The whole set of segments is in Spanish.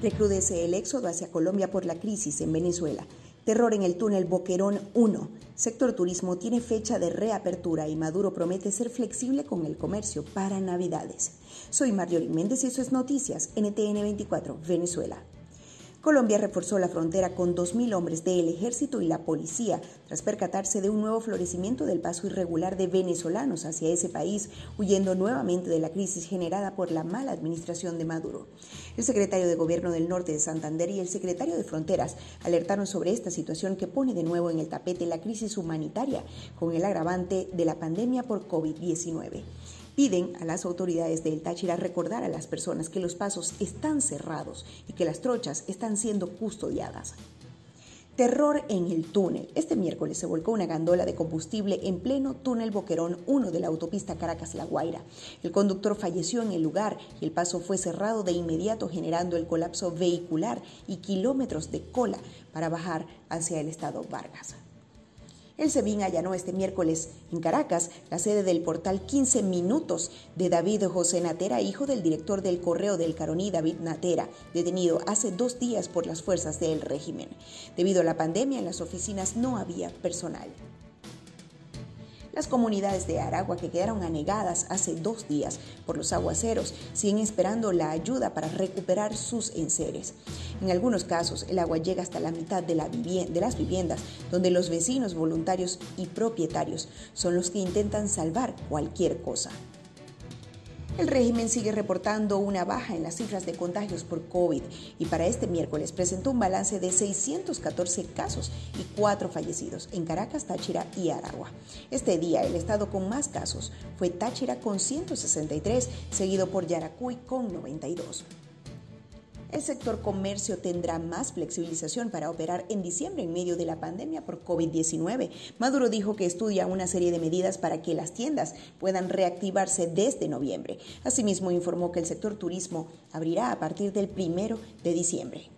Recrudece el éxodo hacia Colombia por la crisis en Venezuela. Terror en el túnel Boquerón 1. Sector turismo tiene fecha de reapertura y Maduro promete ser flexible con el comercio para Navidades. Soy Marjorie Méndez y eso es Noticias NTN 24, Venezuela. Colombia reforzó la frontera con 2.000 hombres del ejército y la policía tras percatarse de un nuevo florecimiento del paso irregular de venezolanos hacia ese país, huyendo nuevamente de la crisis generada por la mala administración de Maduro. El secretario de Gobierno del Norte de Santander y el secretario de Fronteras alertaron sobre esta situación que pone de nuevo en el tapete la crisis humanitaria con el agravante de la pandemia por COVID-19. Piden a las autoridades del Táchira recordar a las personas que los pasos están cerrados y que las trochas están siendo custodiadas. Terror en el túnel. Este miércoles se volcó una gandola de combustible en pleno túnel Boquerón 1 de la autopista Caracas-La Guaira. El conductor falleció en el lugar y el paso fue cerrado de inmediato generando el colapso vehicular y kilómetros de cola para bajar hacia el estado Vargas. El SEBIN allanó este miércoles en Caracas la sede del portal 15 Minutos de David José Natera, hijo del director del Correo del Caroní, David Natera, detenido hace dos días por las fuerzas del régimen. Debido a la pandemia, en las oficinas no había personal. Las comunidades de Aragua que quedaron anegadas hace dos días por los aguaceros siguen esperando la ayuda para recuperar sus enseres. En algunos casos, el agua llega hasta la mitad de, de las viviendas, donde los vecinos voluntarios y propietarios son los que intentan salvar cualquier cosa. El régimen sigue reportando una baja en las cifras de contagios por COVID y para este miércoles presentó un balance de 614 casos y 4 fallecidos en Caracas, Táchira y Aragua. Este día el estado con más casos fue Táchira con 163, seguido por Yaracuy con 92. El sector comercio tendrá más flexibilización para operar en diciembre en medio de la pandemia por COVID-19. Maduro dijo que estudia una serie de medidas para que las tiendas puedan reactivarse desde noviembre. Asimismo, informó que el sector turismo abrirá a partir del primero de diciembre.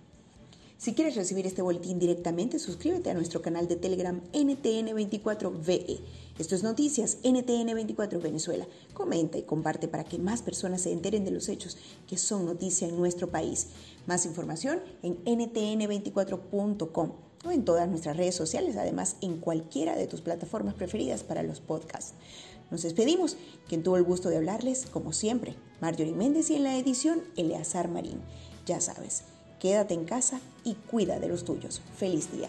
Si quieres recibir este boletín directamente, suscríbete a nuestro canal de Telegram NTN24VE. Esto es Noticias NTN24 Venezuela. Comenta y comparte para que más personas se enteren de los hechos que son noticia en nuestro país. Más información en ntn24.com o en todas nuestras redes sociales, además en cualquiera de tus plataformas preferidas para los podcasts. Nos despedimos. Quien tuvo el gusto de hablarles, como siempre, Marjorie Méndez y en la edición, Eleazar Marín. Ya sabes. Quédate en casa y cuida de los tuyos. Feliz día.